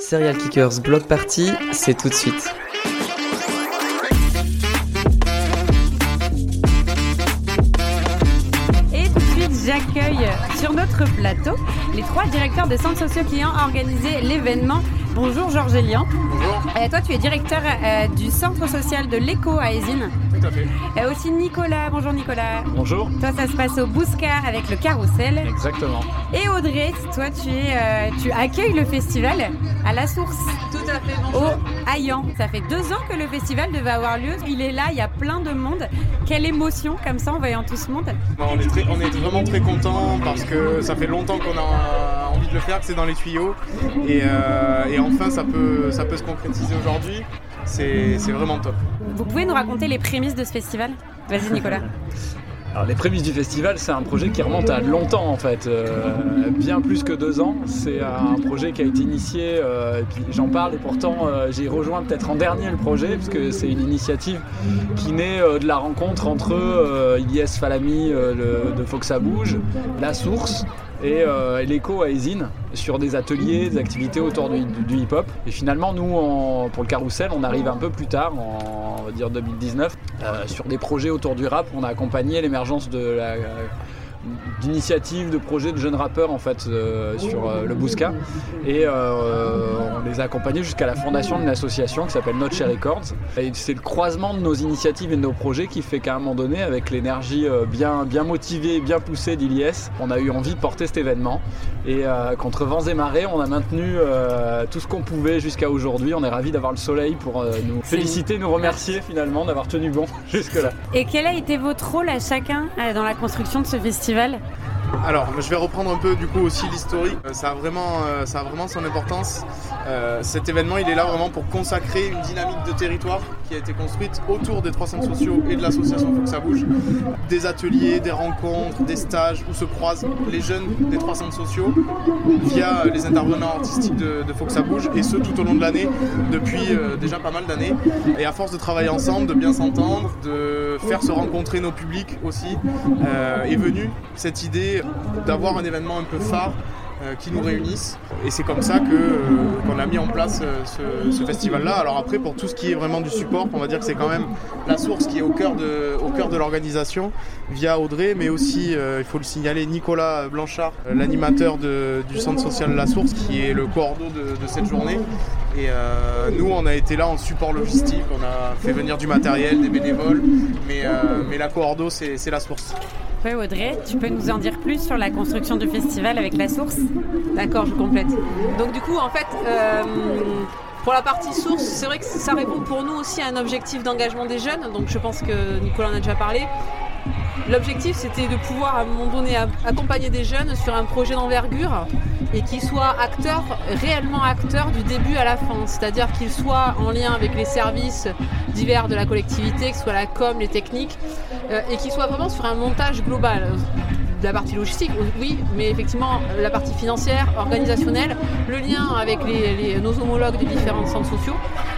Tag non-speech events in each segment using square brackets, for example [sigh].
Serial Kickers Block Party, c'est tout de suite. Et tout de suite, j'accueille sur notre plateau les trois directeurs de centres sociaux qui ont organisé l'événement. Bonjour Georges Elian. Bonjour. Euh, toi, tu es directeur euh, du centre social de l'Écho à Esine. Tout à fait. Euh, aussi Nicolas. Bonjour Nicolas. Bonjour. Toi, ça se passe au Bouscar avec le carrousel. Exactement. Et Audrey, toi, tu, es, euh, tu accueilles le festival à la source. Tout à fait, Au bonjour. Hayan. Ça fait deux ans que le festival devait avoir lieu. Il est là, il y a plein de monde. Quelle émotion comme ça en voyant tout ce monde. Bon, on, est très- on est vraiment très contents parce que ça fait longtemps qu'on a envie de le faire, que c'est dans les tuyaux. Et, euh, et enfin, ça peut, ça peut se concrétiser aujourd'hui. C'est c'est vraiment top. Vous pouvez nous raconter les prémices de ce festival? Vas-y Nicolas. [laughs] Alors les prémices du festival, c'est un projet qui remonte à longtemps en fait, euh, bien plus que deux ans. C'est un projet qui a été initié, euh, et puis j'en parle et pourtant euh, j'ai rejoint peut-être en dernier le projet puisque c'est une initiative qui naît euh, de la rencontre entre euh, Ilyes Falami euh, de Fox à Bouge, La Source et, euh, l'écho à Esine sur des ateliers, des activités autour du, hip-hop. Et finalement, nous, pour le carrousel, on arrive un peu plus tard, en on va dire 2019, euh, sur des projets autour du rap. On a accompagné l'émergence de la d'initiatives, de projets de jeunes rappeurs en fait euh, sur euh, le Bousca. Et euh, on les a accompagnés jusqu'à la fondation d'une association qui s'appelle Not Share Records. Et c'est le croisement de nos initiatives et de nos projets qui fait qu'à un moment donné avec l'énergie bien, bien motivée, bien poussée d'Iliès on a eu envie de porter cet événement. Et contre vents et marées on a maintenu tout ce qu'on pouvait jusqu'à aujourd'hui. On est ravis d'avoir le soleil pour nous féliciter, nous remercier finalement d'avoir tenu bon [laughs] jusque là Et quel a été votre rôle à chacun dans la construction de ce festival? Alors, je vais reprendre un peu du coup aussi l'historique. Euh, Ça euh, ça a vraiment son importance. Euh, cet événement, il est là vraiment pour consacrer une dynamique de territoire qui a été construite autour des trois centres sociaux et de l'association Faut que ça bouge. Des ateliers, des rencontres, des stages où se croisent les jeunes des trois centres sociaux via les intervenants artistiques de, de que ça bouge et ce tout au long de l'année depuis euh, déjà pas mal d'années. Et à force de travailler ensemble, de bien s'entendre, de faire se rencontrer nos publics aussi, euh, est venue cette idée d'avoir un événement un peu phare qui nous réunisse. Et c'est comme ça euh, qu'on a mis en place euh, ce, festival-là. Alors après, pour tout ce qui est vraiment du support, on va dire que c'est quand même la source qui est au cœur de, de l'organisation via Audrey, mais aussi, euh, il faut le signaler, Nicolas Blanchard, euh, l'animateur du centre social La Source, qui est le cordeau de, de cette journée. Et euh, nous, on a été là en support logistique, on a fait venir du matériel, des bénévoles, mais, euh, mais la c'est, c'est la source. Oui Audrey, tu peux nous en dire plus sur la construction du festival avec la source? D'accord, je complète. Donc du coup, en fait, euh, pour la partie source, c'est vrai que ça répond pour nous aussi à un objectif d'engagement des jeunes. Donc je pense que Nicolas en a déjà parlé. L'objectif, c'était de pouvoir à un moment donné accompagner des jeunes sur un projet d'envergure et qu'ils soient acteurs, réellement acteurs du début à la fin. C'est-à-dire qu'ils soient en lien avec les services divers de la collectivité, que ce soit la com, les techniques, euh, et qu'ils soient vraiment sur un montage global. De la partie logistique, oui, mais effectivement, la partie financière, organisationnelle, le lien avec nos homologues des différents centres sociaux.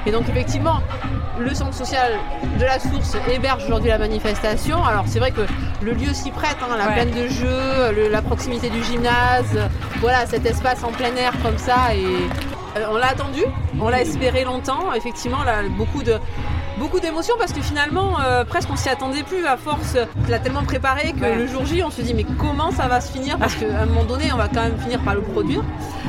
Et donc, effectivement, le centre social de la source héberge aujourd'hui la manifestation. Alors, c'est vrai que le lieu s'y prête, hein, la Ouais. plaine de jeu, le- la proximité du gymnase, voilà, cet espace en plein air comme ça. Et euh, on l'a attendu, on l'a espéré longtemps. Effectivement, là, beaucoup de beaucoup d'émotions parce que finalement, euh, presque on s'y attendait plus à force. On l'a tellement préparé que Ouais. le jour J, on se dit mais comment ça va se finir? Parce qu'à un moment donné, on va quand même finir par le produire.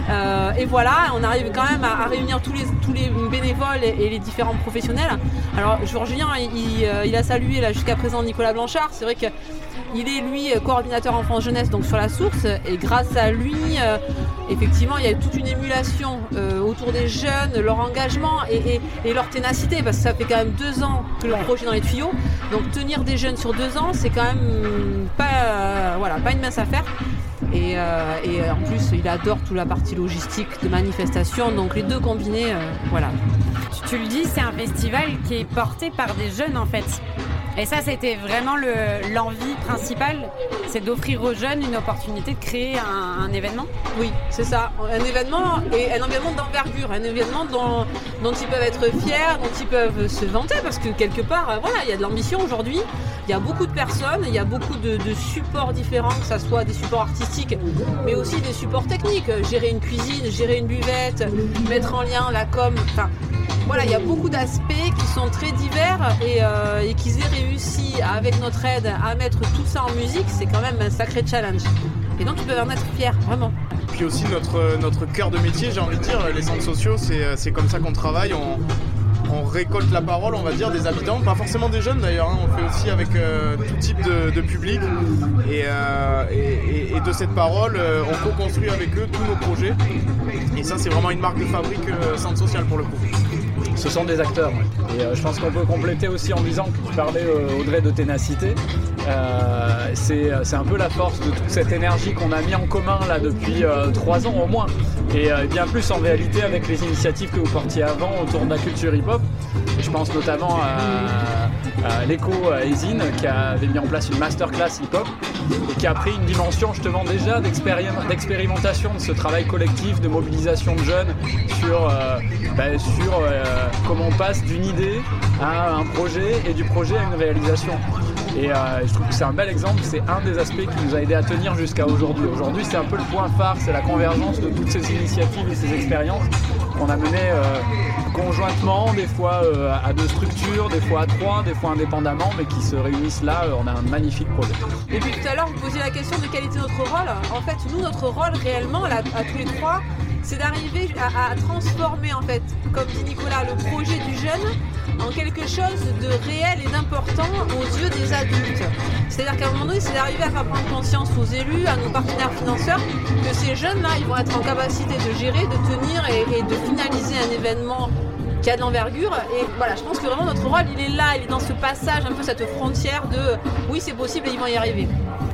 Euh, et voilà, on arrive quand même à, à réunir tous les, tous les bénévoles et, et les différents professionnels. Alors, Julien, il, il, euh, il a salué là jusqu'à présent Nicolas Blanchard. C'est vrai que il est lui coordinateur enfance jeunesse donc sur la source et grâce à lui euh, effectivement il y a toute une émulation euh, autour des jeunes leur engagement et, et- et leur ténacité. Parce que ça fait quand même deux ans que le projet est dans les tuyaux. Donc tenir des jeunes sur deux ans c'est quand même pas euh, voilà pas une mince affaire. Et, euh, et en plus il adore toute la partie logistique de manifestation. Donc les deux combinés euh, voilà. Tu, tu le dis, c'est un festival qui est porté par des jeunes en fait. Et ça, c'était vraiment le- l'envie principale, c'est d'offrir aux jeunes une opportunité de créer un, événement. Oui, c'est ça. Un événement et un événement d'envergure, un événement dont, ils peuvent être fiers, dont ils peuvent se vanter, parce que quelque part, euh, voilà, il y a de l'ambition aujourd'hui. Il y a beaucoup de personnes, il y a beaucoup de, supports différents, que ce soit des supports artistiques, mais aussi des supports techniques. Gérer une cuisine, gérer une buvette, mettre en lien la com. Enfin, voilà, il y a beaucoup d'aspects qui sont très divers et, euh, et qu'ils aient réussi, avec notre aide, à mettre tout ça en musique, c'est quand même un sacré challenge. Et donc, ils peuvent en être fiers, vraiment. Puis aussi notre, notre cœur de métier, j'ai envie de dire, les centres sociaux, c'est c'est comme ça qu'on travaille. On, récolte la parole, on va dire, des habitants, pas forcément des jeunes d'ailleurs, hein, on fait aussi avec euh, tout type de, public. Et, euh, et- de cette parole, euh, on co-construit avec eux tous nos projets. Et ça, c'est vraiment une marque de fabrique euh, centre social pour le coup. Ce sont des acteurs. Et euh, je pense qu'on peut compléter aussi en disant que tu parlais, euh, Audrey, de ténacité. Euh, c'est un peu la force de toute cette énergie qu'on a mis en commun là depuis trois ans au moins. Et bien plus en réalité avec les initiatives que vous portiez avant autour de la culture hip-hop. Je pense notamment à, à l'écho Ezine qui avait mis en place une masterclass hip-hop et qui a pris une dimension justement déjà d'expérim- d'expérimentation de ce travail collectif, de mobilisation de jeunes sur, ben, sur comment on passe d'une idée à un projet et du projet à une réalisation. Et euh, je trouve que c'est un bel exemple, c'est un des aspects qui nous a aidé à tenir jusqu'à aujourd'hui. Aujourd'hui, c'est un peu le point phare, c'est la convergence de toutes ces initiatives et ces expériences qu'on a menées euh, conjointement, des fois euh, à deux structures, des fois à trois, des fois indépendamment, mais qui se réunissent là. on a un magnifique projet. Et puis tout à l'heure, vous posiez la question de quel était notre rôle. En fait, nous, notre rôle réellement, à tous les trois, c'est d'arriver à, transformer, en fait, comme dit Nicolas, le projet du jeune en quelque chose de réel et d'important aux yeux des adultes. C'est-à-dire qu'à un moment donné, c'est d'arriver à faire prendre conscience aux élus, à nos partenaires financeurs, que ces jeunes-là, ils vont être en capacité de gérer, de tenir et, et de finaliser un événement qui a de l'envergure. Et voilà, je pense que vraiment notre rôle, il est là, il est dans ce passage, un peu cette frontière de oui, c'est possible et ils vont y arriver.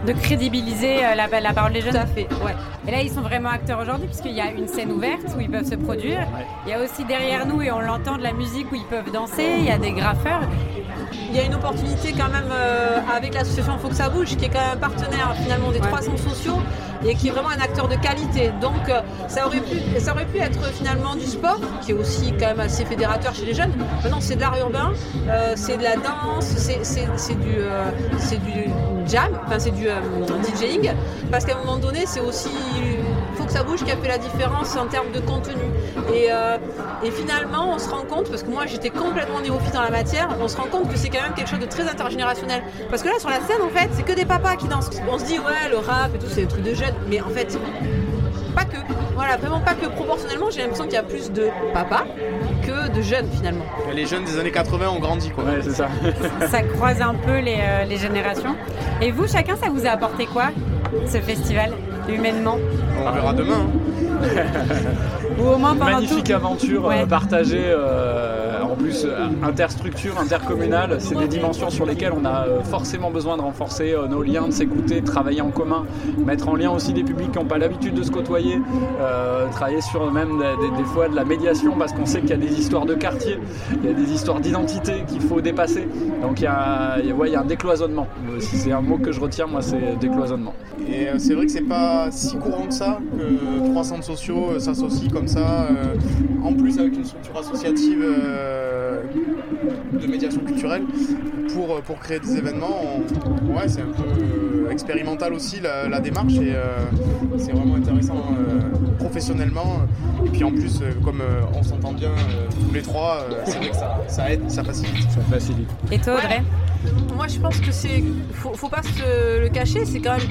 De crédibiliser euh, la, la parole des Tout jeunes. à fait, ouais. Et là, ils sont vraiment acteurs aujourd'hui, puisqu'il y a une scène ouverte où ils peuvent se produire. Il y a aussi derrière nous, et on l'entend, de la musique où ils peuvent danser. Il y a des graffeurs. Il y a une opportunité quand même euh, avec l'association Faut que ça bouge, qui est quand même un partenaire finalement des Ouais. 300 sociaux et qui est vraiment un acteur de qualité. Donc euh, ça, aurait pu, ça aurait pu être finalement du sport, qui est aussi quand même assez fédérateur chez les jeunes. Maintenant c'est de l'art urbain, euh, c'est de la danse, c'est du, euh, du jam, enfin c'est du DJing, parce qu'à un moment donné c'est aussi Faut que ça bouge qui a fait la différence en termes de contenu. Et, euh, et finalement on se rend compte, parce que moi j'étais complètement néophyte dans la matière, on se rend compte que c'est quand même quelque chose de très intergénérationnel. Parce que là sur la scène en fait c'est que des papas qui dansent. On se dit ouais le rap et tout c'est des trucs de jeunes, mais en fait pas que. Voilà, vraiment pas que. Proportionnellement, j'ai l'impression qu'il y a plus de papas que de jeunes finalement. Les jeunes des années 80 ont grandi quoi. Ouais, c'est ça. [laughs] Ça croise un peu les, euh, les générations. Et vous, chacun, ça vous a apporté quoi, ce festival, humainement On verra demain. hein. Ou au moins pendant Magnifique tout aventure Ouais. euh, partagée, euh, en plus euh, interstructure, intercommunale. C'est des dimensions sur lesquelles on a euh, forcément besoin de renforcer euh, nos liens, de s'écouter, de travailler en commun, mettre en lien aussi des publics qui n'ont pas l'habitude de se côtoyer, travailler sur même des, des- fois de la médiation parce qu'on sait qu'il y a des histoires de quartier, il y a des histoires d'identité qu'il faut dépasser. Donc il y a, il y a- un décloisonnement. Si c'est un mot que je retiens, moi, c'est décloisonnement. Et c'est vrai que c'est pas si courant que ça que trois centres sociaux s'associent comme ça. en plus avec une structure associative de médiation culturelle pour, euh, pour créer des événements. on- ouais, c'est un peu euh, expérimental aussi la, la démarche et euh, c'est vraiment intéressant euh, professionnellement. Et puis en plus, euh, comme euh, on s'entend bien euh, tous les trois, euh, c'est vrai que ça, ça aide, ça facilite. Ça facilite. Et toi, Audrey? Moi, je pense que c'est. Faut, faut pas se le cacher, c'est quand même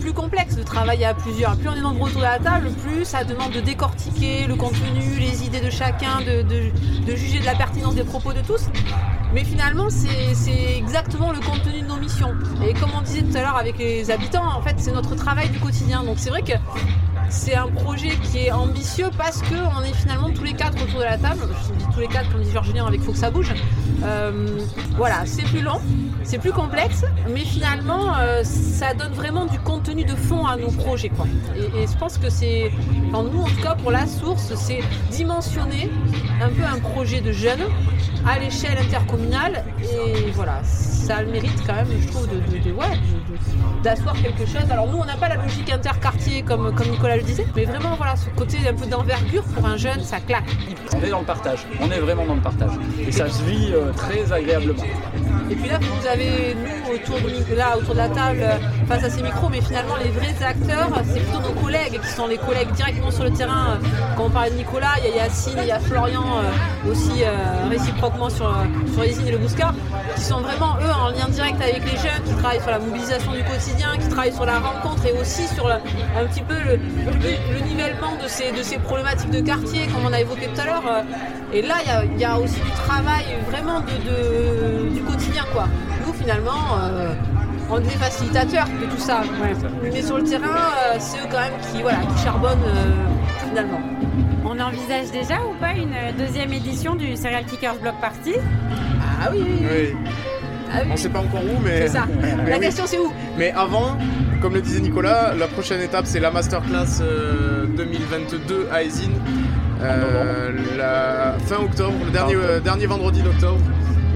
plus complexe de travailler à plusieurs. Plus on est nombreux autour de la table, plus ça demande de décortiquer le contenu, les idées de chacun, de, juger de la pertinence des propos de tous. Mais finalement, c'est exactement le contenu de nos missions. Et comme on disait tout à l'heure avec les habitants, en fait, c'est notre travail du quotidien. Donc c'est vrai que c'est un projet qui est ambitieux parce que on est finalement tous les quatre autour de la table. Je dis tous les quatre, comme dit Georges avec Faut que ça bouge. Euh, voilà, c'est plus long, c'est plus complexe, mais finalement, euh, ça donne vraiment du contenu de fond à nos projets. Quoi. Et, je pense que c'est, enfin, nous en tout cas pour la source, c'est dimensionner un peu un projet de jeunes à l'échelle intercommunale. Et voilà, ça le mérite quand même, je trouve, de, de- de- d'asseoir quelque chose. Alors nous, on n'a pas la logique interquartier comme, comme Nicolas le disait, mais vraiment, voilà, ce côté un peu d'envergure pour un jeune, ça claque. On est dans le partage, on est vraiment dans le partage. Et ça se vit euh, très agréablement. Et puis là, vous avez nous autour de, là, autour de la table euh, face à ces micros, mais finalement les vrais acteurs, c'est plutôt nos collègues qui sont les collègues directement sur le terrain. Quand on parlait de Nicolas, il y a Yacine, il y a Florian euh, aussi euh, réciproquement sur, euh, sur îles et le Bouscat, qui sont vraiment eux en lien direct avec les jeunes, qui travaillent sur la mobilisation du quotidien, qui travaillent sur la rencontre et aussi sur un petit peu le, le- le nivellement de ces, de ces problématiques de quartier, comme on a évoqué tout à l'heure. euh, et là, il y a- aussi du travail vraiment de- du quotidien. Quoi. Nous, finalement, euh, on est facilitateurs de tout ça. Mais sur le terrain, euh, c'est eux quand même qui, voilà, qui charbonnent euh, finalement. On envisage déjà ou pas une deuxième édition du Serial Kickers Block Party? Ah oui, oui, oui. Oui. Ah oui. On sait pas encore où, mais. C'est ça. [laughs] mais La oui. question, c'est où? Mais avant, comme le disait Nicolas, la prochaine étape c'est la masterclass euh, 2022 à. Euh, la fin octobre, le dernier, euh, dernier vendredi d'octobre,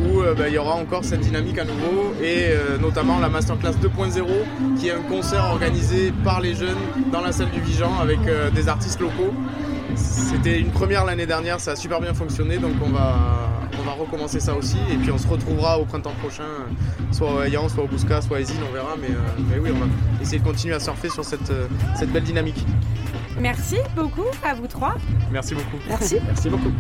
où euh, bah, il y aura encore cette dynamique à nouveau et euh, notamment la masterclass 2.0 qui est un concert organisé par les jeunes dans la salle du Vigan avec euh, des artistes locaux. C'était une première l'année dernière, ça a super bien fonctionné donc on va, on va recommencer ça aussi et puis on se retrouvera au printemps prochain, soit au Hayan, soit au Bousca, soit à Esin, on verra mais, mais oui on va essayer de continuer à surfer sur cette, cette belle dynamique. Merci beaucoup à vous trois. Merci beaucoup. Merci. Merci beaucoup.